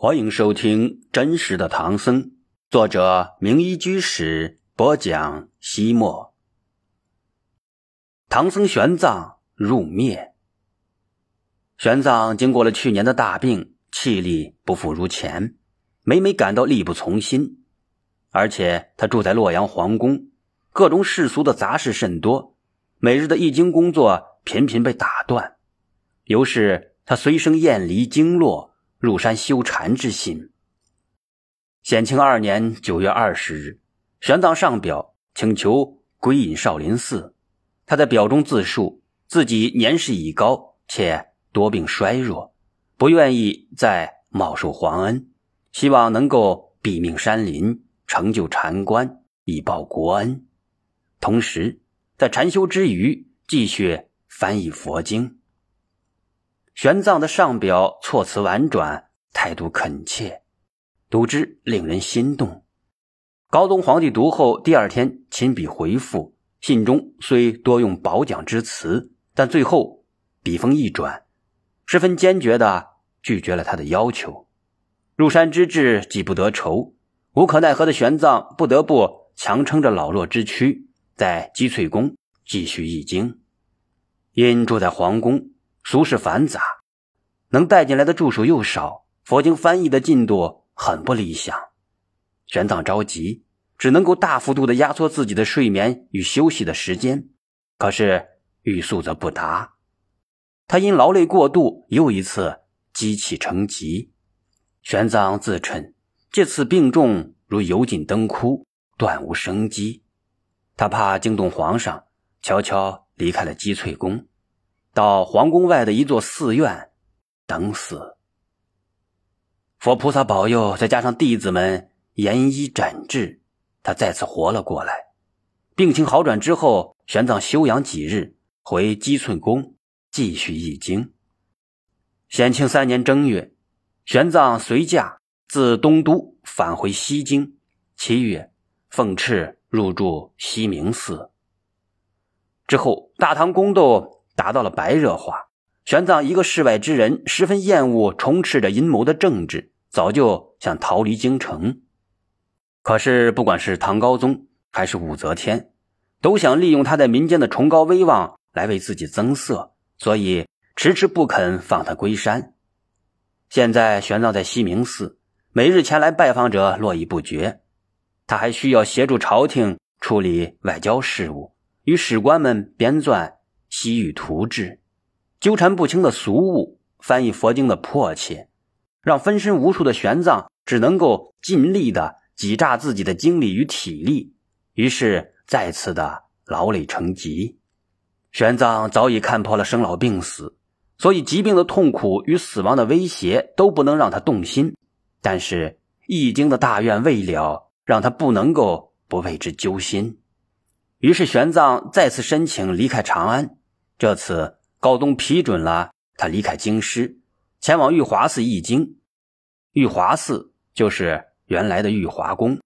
欢迎收听《真实的唐僧》，作者名医居士播讲。西莫，唐僧玄奘入灭。玄奘经过了去年的大病，气力不复如前，每每感到力不从心。而且他住在洛阳皇宫，各种世俗的杂事甚多，每日的易经工作频频被打断，由是他随生厌离经络。入山修禅之心。显庆二年九月二十日，玄奘上表请求归隐少林寺。他在表中自述自己年事已高，且多病衰弱，不愿意再冒受皇恩，希望能够毙命山林，成就禅观，以报国恩。同时，在禅修之余，继续翻译佛经。玄奘的上表措辞婉转，态度恳切，读之令人心动。高宗皇帝读后，第二天亲笔回复，信中虽多用褒奖之词，但最后笔锋一转，十分坚决地拒绝了他的要求。入山之志既不得酬，无可奈何的玄奘不得不强撑着老弱之躯，在积翠宫继续译经。因住在皇宫。俗事繁杂，能带进来的助手又少，佛经翻译的进度很不理想。玄奘着急，只能够大幅度的压缩自己的睡眠与休息的时间，可是欲速则不达。他因劳累过度，又一次积气成疾。玄奘自称这次病重如油尽灯枯，断无生机。他怕惊动皇上，悄悄离开了积翠宫。到皇宫外的一座寺院等死。佛菩萨保佑，再加上弟子们严医诊治，他再次活了过来。病情好转之后，玄奘休养几日，回积翠宫继续译经。显庆三年正月，玄奘随驾自东都返回西京。七月，奉敕入住西明寺。之后，大唐宫斗。达到了白热化。玄奘一个世外之人，十分厌恶充斥着阴谋的政治，早就想逃离京城。可是，不管是唐高宗还是武则天，都想利用他在民间的崇高威望来为自己增色，所以迟迟不肯放他归山。现在，玄奘在西明寺，每日前来拜访者络绎不绝。他还需要协助朝廷处理外交事务，与史官们编撰。西域图志，纠缠不清的俗物，翻译佛经的迫切，让分身无数的玄奘只能够尽力的挤榨自己的精力与体力，于是再次的劳累成疾。玄奘早已看破了生老病死，所以疾病的痛苦与死亡的威胁都不能让他动心。但是易经的大愿未了，让他不能够不为之揪心。于是玄奘再次申请离开长安。这次高宗批准了他离开京师，前往玉华寺译经。玉华寺就是原来的玉华宫。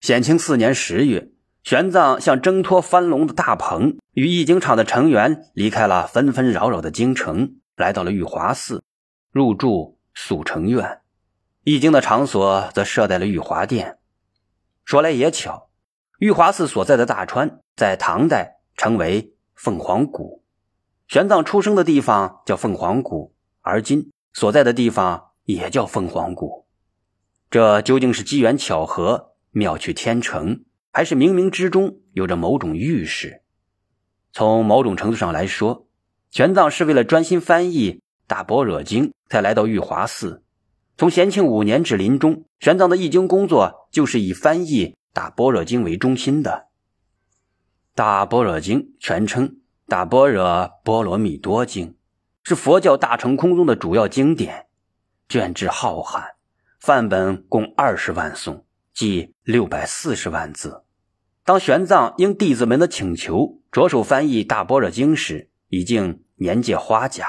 显庆四年十月，玄奘像挣脱翻笼的大鹏，与译经场的成员离开了纷纷扰扰的京城，来到了玉华寺，入住速成院。译经的场所则设在了玉华殿。说来也巧，玉华寺所在的大川，在唐代称为凤凰谷。玄奘出生的地方叫凤凰谷，而今所在的地方也叫凤凰谷。这究竟是机缘巧合、妙趣天成，还是冥冥之中有着某种预示？从某种程度上来说，玄奘是为了专心翻译《大般若经》才来到玉华寺。从咸庆五年至临终，玄奘的译经工作就是以翻译《大般若经》为中心的。《大般若经》全称。大般若波罗蜜多经是佛教大乘空宗的主要经典，卷帙浩瀚，范本共二十万颂，即六百四十万字。当玄奘应弟子们的请求着手翻译大般若经时，已经年届花甲，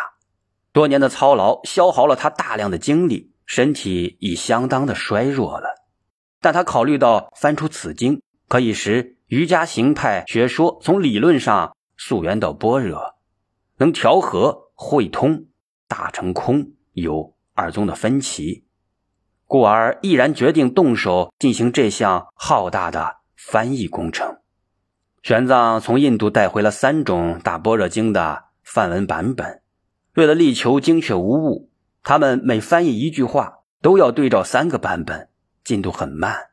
多年的操劳消耗了他大量的精力，身体已相当的衰弱了。但他考虑到翻出此经可以使瑜伽行派学说从理论上。溯源到般若，能调和、汇通、大成空，有二宗的分歧，故而毅然决定动手进行这项浩大的翻译工程。玄奘从印度带回了三种大般若经的梵文版本，为了力求精确无误，他们每翻译一句话都要对照三个版本，进度很慢。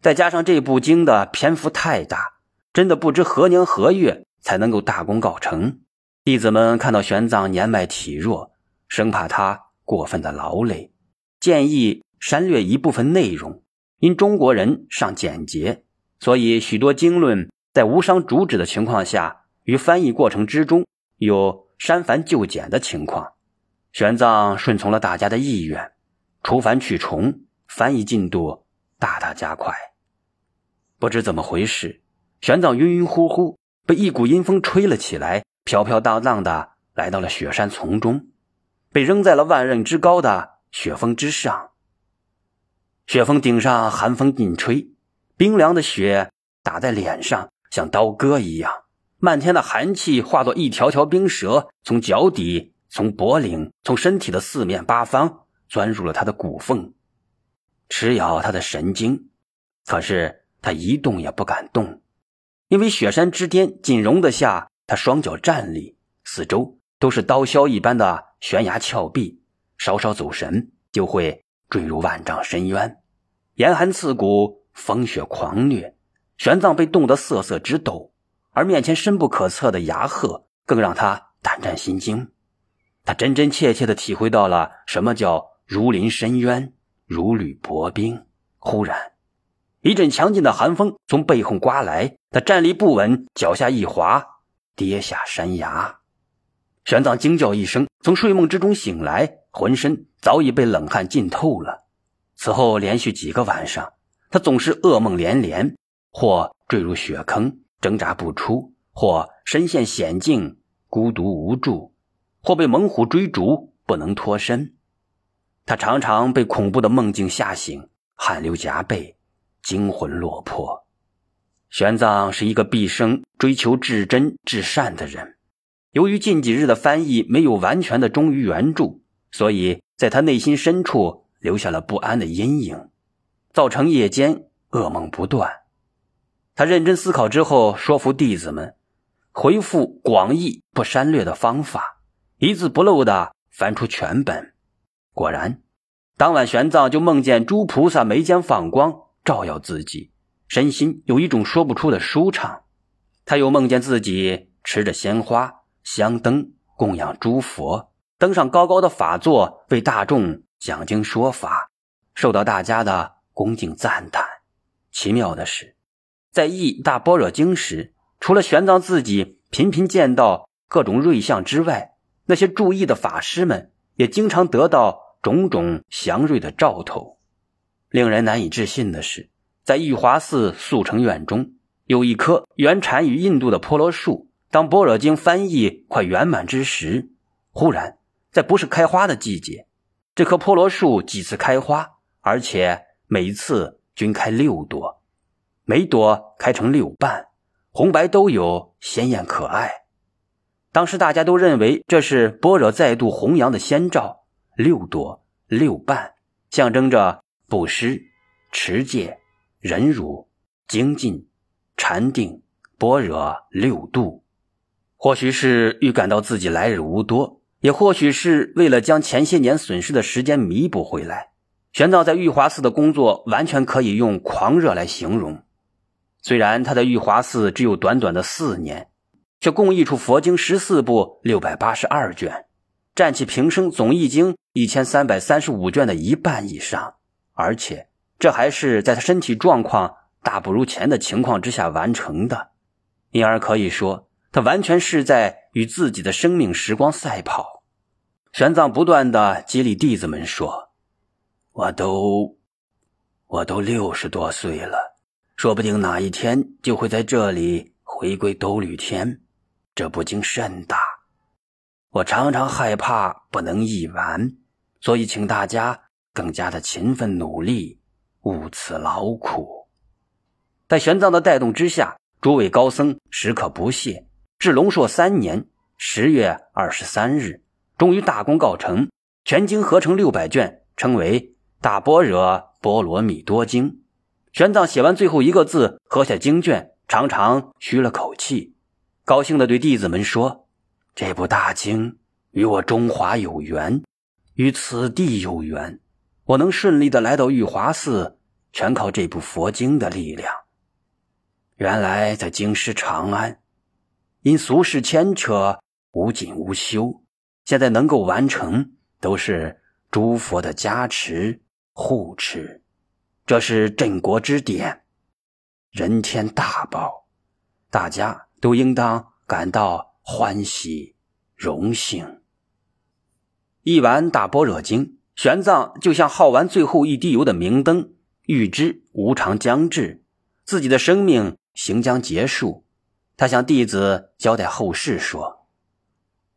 再加上这部经的篇幅太大，真的不知何年何月才能够大功告成。弟子们看到玄奘年迈体弱，生怕他过分的劳累。建议删略一部分内容，因中国人尚简洁，所以许多经论在无伤主旨的情况下，于翻译过程之中有删繁就简的情况。玄奘顺从了大家的意愿，除繁去重，翻译进度大大加快。不知怎么回事，玄奘晕晕乎乎，被一股阴风吹了起来，飘飘荡荡的来到了雪山丛中，被扔在了万仞之高的。雪峰之上，雪峰顶上寒风劲吹，冰凉的雪打在脸上像刀割一样，漫天的寒气化作一条条冰蛇，从脚底、从脖领、从身体的四面八方钻入了他的骨缝，吃咬他的神经。可是他一动也不敢动，因为雪山之巅仅容得下他双脚站立，四周都是刀削一般的悬崖峭壁。稍稍走神，就会坠入万丈深渊，严寒刺骨，风雪狂虐。玄奘被冻得瑟瑟直抖，而面前深不可测的崖壑更让他胆战心惊。他真真切切地体会到了什么叫如临深渊，如履薄冰。忽然，一阵强劲的寒风从背后刮来，他站立不稳，脚下一滑，跌下山崖。玄奘惊叫一声，从睡梦之中醒来。浑身早已被冷汗浸透了。此后连续几个晚上，他总是噩梦连连，或坠入雪坑挣扎不出，或身陷险境孤独无助，或被猛虎追逐不能脱身。他常常被恐怖的梦境吓醒，汗流浃背，惊魂落魄。玄奘是一个毕生追求至真至善的人，由于近几日的翻译没有完全的忠于原著。所以，在他内心深处留下了不安的阴影，造成夜间噩梦不断。他认真思考之后，说服弟子们回复广义不删略的方法，一字不漏的翻出全本。果然，当晚玄奘就梦见诸菩萨眉间放光，照耀自己，身心有一种说不出的舒畅。他又梦见自己持着鲜花、香灯供养诸佛。登上高高的法座，为大众讲经说法，受到大家的恭敬赞叹。奇妙的是，在译《大般若经》时，除了玄奘自己频频见到各种瑞相之外，那些注意的法师们也经常得到种种祥瑞的兆头。令人难以置信的是，在玉华寺速成院中，有一棵原产于印度的婆罗树。当《般若经》翻译快圆满之时，忽然。在不是开花的季节，这棵菠萝树几次开花，而且每一次均开六朵，每朵开成六瓣，红白都有，鲜艳可爱。当时大家都认为这是般若再度弘扬的先兆。六朵六瓣，象征着布施、持戒、忍辱、精进、禅定、般若六度。或许是预感到自己来日无多。也或许是为了将前些年损失的时间弥补回来，玄奘在玉华寺的工作完全可以用狂热来形容。虽然他在玉华寺只有短短的四年，却共译出佛经十四部六百八十二卷，占其平生总译经一千三百三十五卷的一半以上。而且这还是在他身体状况大不如前的情况之下完成的，因而可以说。他完全是在与自己的生命时光赛跑。玄奘不断的激励弟子们说：“我都，我都六十多岁了，说不定哪一天就会在这里回归兜率天。这不经甚大，我常常害怕不能译完，所以请大家更加的勤奋努力，勿辞劳苦。”在玄奘的带动之下，诸位高僧时刻不懈。至龙朔三年十月二十三日，终于大功告成，全经合成六百卷，称为《大般若波罗蜜多经。玄奘写完最后一个字，合下经卷，长长吁了口气，高兴地对弟子们说：“这部大经与我中华有缘，与此地有缘。我能顺利的来到玉华寺，全靠这部佛经的力量。原来在京师长安，因俗世牵扯，无尽无休。现在能够完成，都是诸佛的加持护持。”这是镇国之典，人天大宝，大家都应当感到欢喜荣幸。一完大般若经，玄奘就像耗完最后一滴油的明灯，预知无常将至，自己的生命行将结束。他向弟子交代后事说：“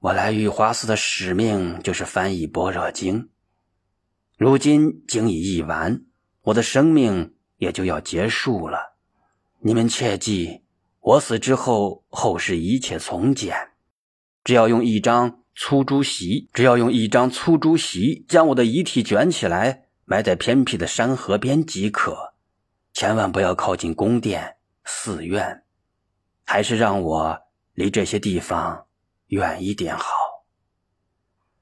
我来玉华寺的使命就是翻译般若经，如今经已译完。”我的生命也就要结束了，你们切记，我死之后，后事一切从简。只要用一张粗竹席，只要用一张粗竹席将我的遗体卷起来，埋在偏僻的山河边即可。千万不要靠近宫殿、寺院，还是让我离这些地方远一点好。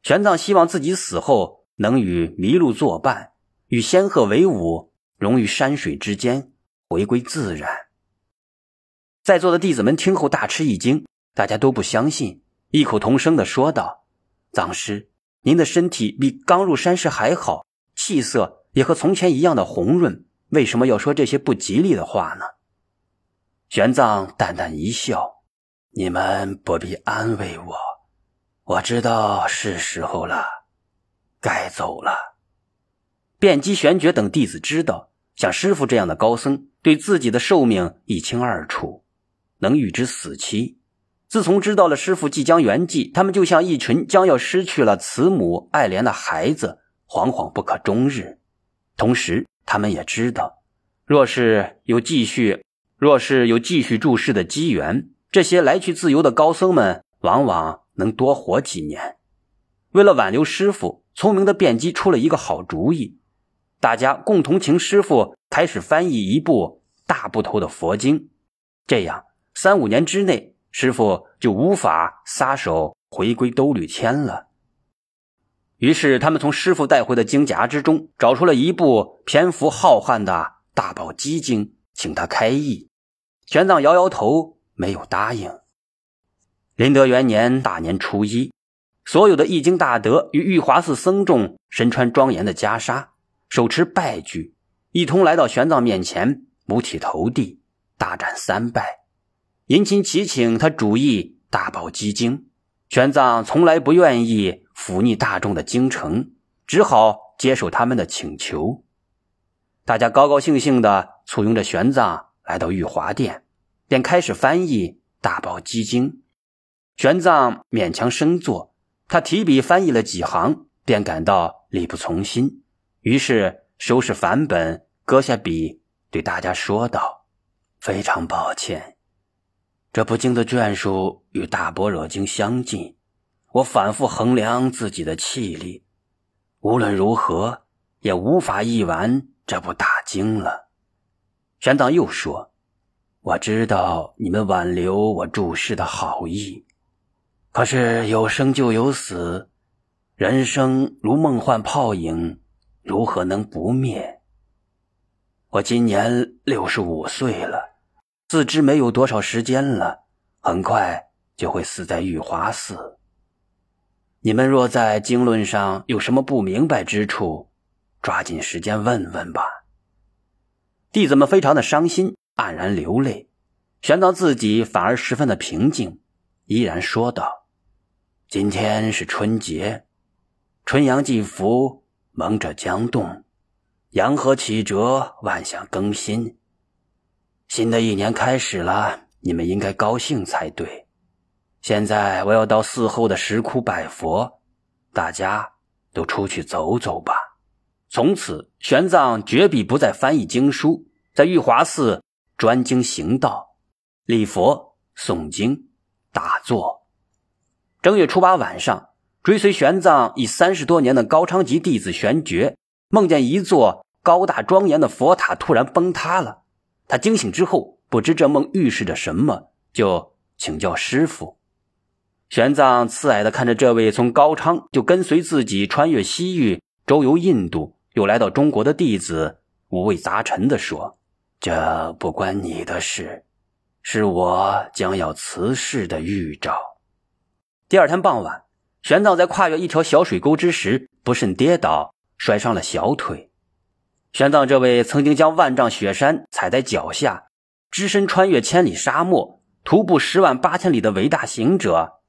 玄奘希望自己死后能与麋鹿作伴。与仙鹤为伍，融于山水之间，回归自然。在座的弟子们听后大吃一惊，大家都不相信，异口同声的说道：“藏师，您的身体比刚入山时还好，气色也和从前一样的红润，为什么要说这些不吉利的话呢？”玄奘淡淡一笑：“你们不必安慰我，我知道是时候了，该走了。”辩机、玄觉等弟子知道，像师傅这样的高僧，对自己的寿命一清二楚，能预知死期。自从知道了师傅即将圆寂，他们就像一群将要失去了慈母爱怜的孩子，惶惶不可终日。同时，他们也知道，若是有继续，若是有继续注释的机缘，这些来去自由的高僧们，往往能多活几年。为了挽留师傅，聪明的辩机出了一个好主意。大家共同请师傅开始翻译一部大部头的佛经，这样三五年之内，师傅就无法撒手回归兜率天了。于是，他们从师傅带回的经夹之中找出了一部篇幅浩瀚的大宝积经，请他开译。玄奘摇摇头，没有答应。麟德元年大年初一，所有的译经大德与玉华寺僧众身穿庄严的袈裟。手持拜具，一同来到玄奘面前，五体投地，大展三拜，殷勤祈请他主译《大宝积经》。玄奘从来不愿意忤逆大众的精诚，只好接受他们的请求。大家高高兴兴地簇拥着玄奘来到玉华殿，便开始翻译《大宝积经》。玄奘勉强生坐，他提笔翻译了几行，便感到力不从心。于是收拾梵本，搁下笔，对大家说道：“非常抱歉，这部经的卷数与《大般若经》相近。我反复衡量自己的气力，无论如何也无法译完这部大经了。”玄奘又说：“我知道你们挽留我注释的好意，可是有生就有死，人生如梦幻泡影。”如何能不灭？我今年六十五岁了，自知没有多少时间了，很快就会死在玉华寺。你们若在经论上有什么不明白之处，抓紧时间问问吧。弟子们非常的伤心，黯然流泪。玄奘自己反而十分的平静，依然说道：“今天是春节，春阳祭福。”蒙者将动，阳和启哲，万象更新。新的一年开始了，你们应该高兴才对。现在我要到寺后的石窟拜佛，大家都出去走走吧。从此，玄奘绝笔不再翻译经书，在玉华寺专精行道，礼佛、诵经、打坐。正月初八晚上。追随玄奘已三十多年的高昌吉弟子玄觉，梦见一座高大庄严的佛塔突然崩塌了。他惊醒之后，不知这梦预示着什么，就请教师傅。玄奘慈爱的看着这位从高昌就跟随自己穿越西域、周游印度，又来到中国的弟子，五味杂陈的说：“这不关你的事，是我将要辞世的预兆。”第二天傍晚，玄奘在跨越一条小水沟之时，不慎跌倒，摔伤了小腿。玄奘这位曾经将万丈雪山踩在脚下，只身穿越千里沙漠，徒步十万八千里的伟大行者。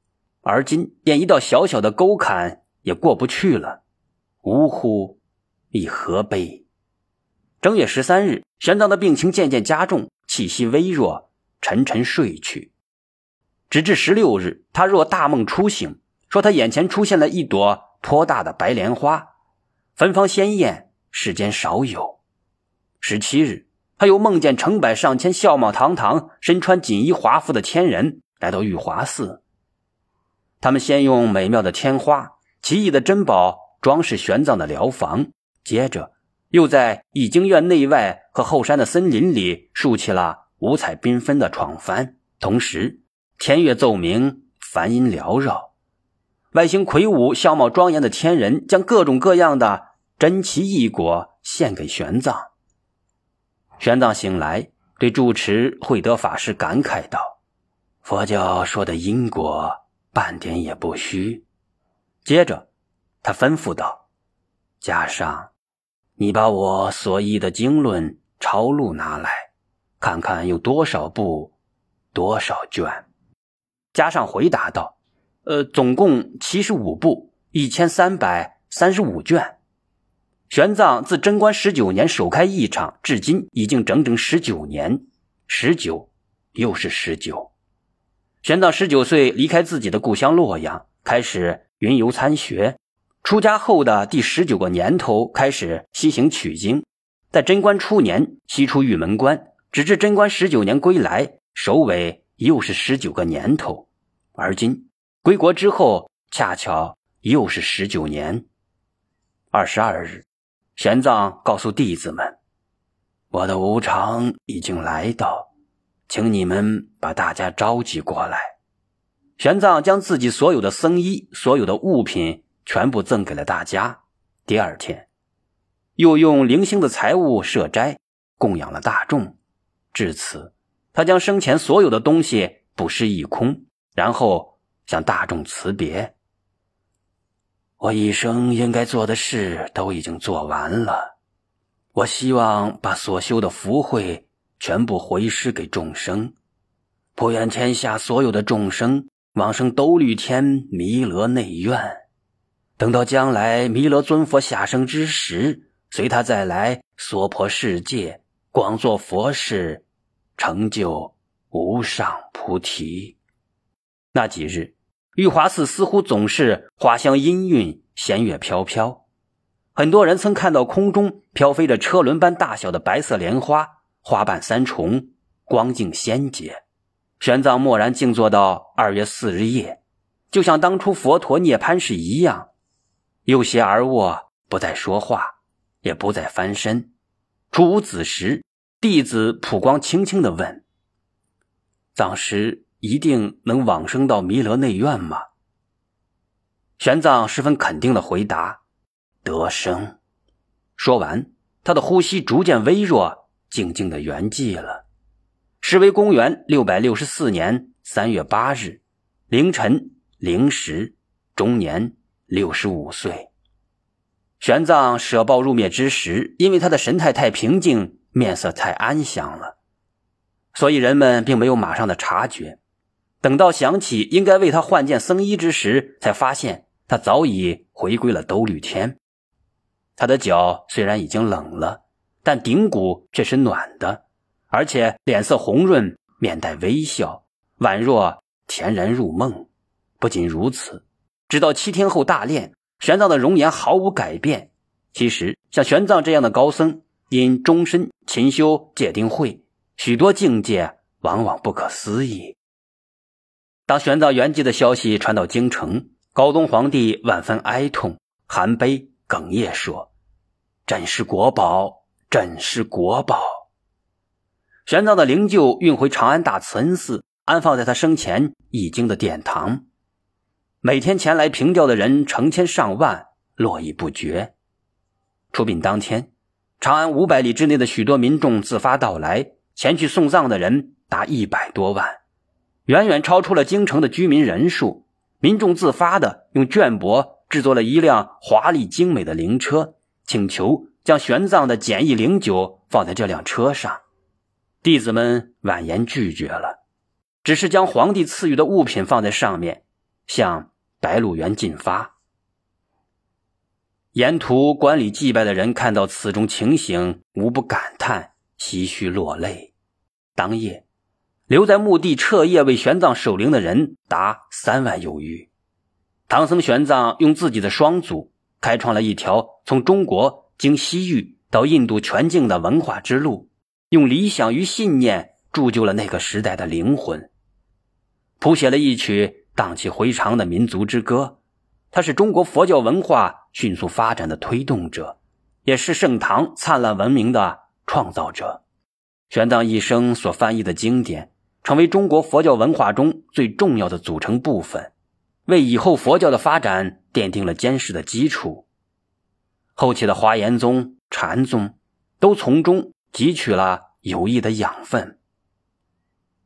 而今连一道小小的沟坎也过不去了，呜呼，以何悲！正月十三日，玄奘的病情渐渐加重，气息微弱，沉沉睡去。直至十六日，他若大梦初醒，说他眼前出现了一朵颇大的白莲花，芬芳鲜艳，世间少有。十七日，他又梦见成百上千笑貌堂堂、身穿锦衣华服的天人来到玉华寺。他们先用美妙的天花、奇异的珍宝装饰玄奘的疗房，接着又在易经院内外和后山的森林里竖起了五彩缤纷的床幡，同时天乐奏鸣，梵音缭绕，外形魁梧、相貌庄严的天人将各种各样的珍奇异果献给玄奘。玄奘醒来，对住持慧德法师感慨道：“佛教说的因果。”半点也不虚。接着，他吩咐道：“加上，你把我所译的经论抄录拿来，看看有多少部，多少卷。”加上回答道：“呃，总共七十五部，一千三百三十五卷。”玄奘自贞观十九年首开一场，至今已经整整十九年，十九，又是十九。玄奘十九岁离开自己的故乡洛阳，开始云游参学。出家后的第十九个年头，开始西行取经。在贞观初年，西出玉门关，直至贞观十九年归来，首尾又是十九个年头。而今归国之后，恰巧又是十九年。二十二日，玄奘告诉弟子们：“我的无常已经来到。”请你们把大家召集过来。玄奘将自己所有的僧衣、所有的物品全部赠给了大家。第二天，又用零星的财物设斋，供养了大众。至此，他将生前所有的东西布施一空，然后向大众辞别：“我一生应该做的事都已经做完了，我希望把所修的福慧。”全部回施给众生，普愿天下所有的众生往生兜率天弥勒内院。等到将来弥勒尊佛下生之时，随他再来娑婆世界，广做佛事，成就无上菩提。那几日，玉华寺似乎总是花香氤氲，弦乐飘飘。很多人曾看到空中飘飞着车轮般大小的白色莲花。花瓣三重，光净仙洁。玄奘默然静坐到二月四日夜，就像当初佛陀涅槃时一样，右胁而卧，不再说话，也不再翻身。初无子时，弟子普光轻轻的问：“藏师一定能往生到弥勒内院吗？”玄奘十分肯定的回答：“得生。”说完，他的呼吸逐渐微弱。静静的圆寂了。时为公元六百六十四年三月八日凌晨零时，终年六十五岁。玄奘舍报入灭之时，因为他的神态太平静，面色太安详了，所以人们并没有马上的察觉。等到想起应该为他换件僧衣之时，才发现他早已回归了兜率天。他的脚虽然已经冷了。但顶骨却是暖的，而且脸色红润，面带微笑，宛若恬然入梦。不仅如此，直到七天后大练，玄奘的容颜毫无改变。其实，像玄奘这样的高僧，因终身勤修戒定慧，许多境界往往不可思议。当玄奘圆寂的消息传到京城，高宗皇帝万分哀痛，含悲哽咽说。朕是国宝，朕是国宝。玄奘的灵柩运回长安大慈恩寺，安放在他生前已经的殿堂。每天前来凭吊的人成千上万，络绎不绝。出殡当天，长安五百里之内的许多民众自发到来，前去送葬的人达一百多万，远远超出了京城的居民人数。民众自发的用绢帛制作了一辆华丽精美的灵车，请求将玄奘的简易灵柩放在这辆车上。弟子们婉言拒绝了，只是将皇帝赐予的物品放在上面，向白鹿原进发。沿途观礼祭拜的人看到此种情形，无不感叹、唏嘘落泪。当夜。留在墓地彻夜为玄奘守灵的人达三万有余。唐僧玄奘用自己的双足开创了一条从中国经西域到印度全境的文化之路，用理想与信念铸就了那个时代的灵魂，谱写了一曲荡气回肠的民族之歌。他是中国佛教文化迅速发展的推动者，也是盛唐灿烂文明的创造者。玄奘一生所翻译的经典。成为中国佛教文化中最重要的组成部分，为以后佛教的发展奠定了坚实的基础。后期的华严宗、禅宗都从中汲取了有益的养分。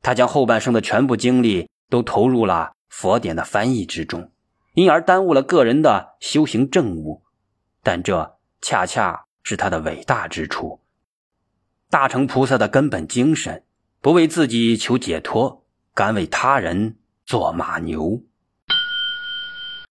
他将后半生的全部精力都投入了佛典的翻译之中，因而耽误了个人的修行正务。但这恰恰是他的伟大之处，大乘菩萨的根本精神。不为自己求解脱，甘为他人做马牛。